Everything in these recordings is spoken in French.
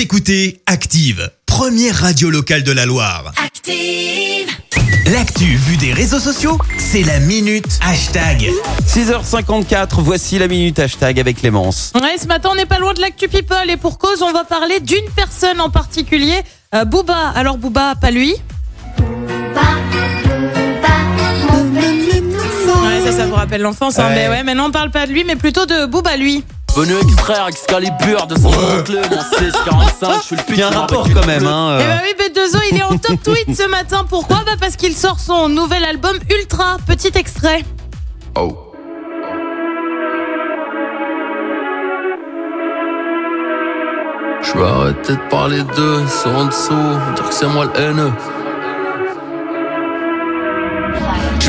Vous écoutez Active, première radio locale de la Loire. Active. L'actu vue des réseaux sociaux, c'est la minute hashtag. 6h54, voici la minute hashtag avec Clémence. Ouais, ce matin, on n'est pas loin de l'actu people et pour cause, on va parler d'une personne en particulier, euh, Booba. Alors Booba, pas lui. Ouais, ça, ça vous rappelle l'enfance, hein, Ouais. mais ouais, maintenant on parle pas de lui, mais plutôt de Booba, lui. Venu extraire Excalibur de son oncle, mon 645, je suis le Il y a un rapport quand même, hein. Eh euh. bah oui, B2O, il est en top tweet ce matin. Pourquoi? Bah parce qu'il sort son nouvel album Ultra. Petit extrait. Oh. Je vais arrêter de parler d'eux, ils sont en dessous, dire que c'est moi le haineux.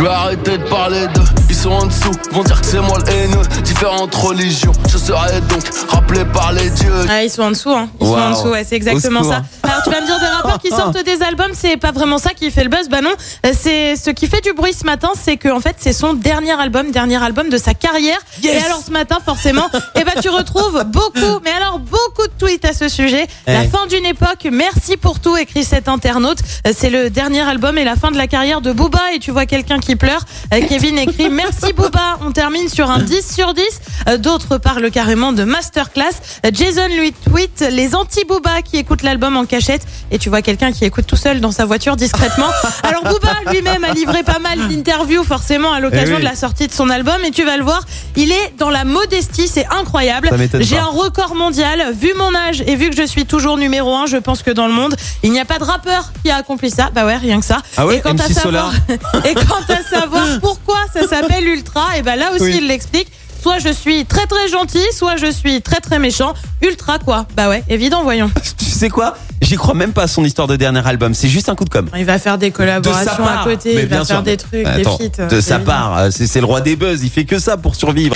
Je vais arrêter de parler d'eux, ils sont en dessous, vont dire que c'est moi le haineux. Différentes religions, je serai donc rappelé par les dieux. Ah, ils sont en dessous, hein. Ils sont en dessous, ouais, c'est exactement ça. Alors, tu vas me dire des rappeurs qui sortent des albums, c'est pas vraiment ça qui fait le buzz. Bah non, Euh, c'est ce qui fait du bruit ce matin, c'est que en fait, c'est son dernier album, dernier album de sa carrière. Et alors, ce matin, forcément, eh ben, tu retrouves beaucoup sujet. La Eh. fin d'une époque, merci pour tout, écrit cet internaute. Euh, C'est le dernier album et la fin de la carrière de Booba. Et tu vois quelqu'un qui pleure. Euh, Kevin écrit Merci Booba. On termine sur un 10 sur 10. Euh, D'autres parlent carrément de masterclass. Jason lui tweet les anti-Booba qui écoutent l'album en cachette. Et tu vois quelqu'un qui écoute tout seul dans sa voiture discrètement. Alors Booba lui-même a livré pas mal d'interviews forcément à l'occasion Eh oui. de la sortie de son album. Et tu vas le voir, il est dans la modestie. C'est incroyable. J'ai un record mondial. Vu mon âge et vu que je suis toujours numéro un, je pense que dans le monde, il n'y a pas de rappeur qui a accompli ça. Bah ouais, rien que ça. Ah ouais, et quant MC à savoir, et quant à savoir pourquoi ça s'appelle Ultra, et ben là aussi Oui. il l'explique. Soit je suis très très gentil, soit je suis très très méchant. Ultra quoi Bah ouais, évident, voyons. Tu sais quoi? J'y crois même pas à son histoire de dernier album, c'est juste un coup de com'. Il va faire des De collaborations à part. côté, il va faire sûr. des trucs, Attends, des feats. de euh, sa évident. part, euh, c'est le roi des buzz, il fait que ça pour survivre.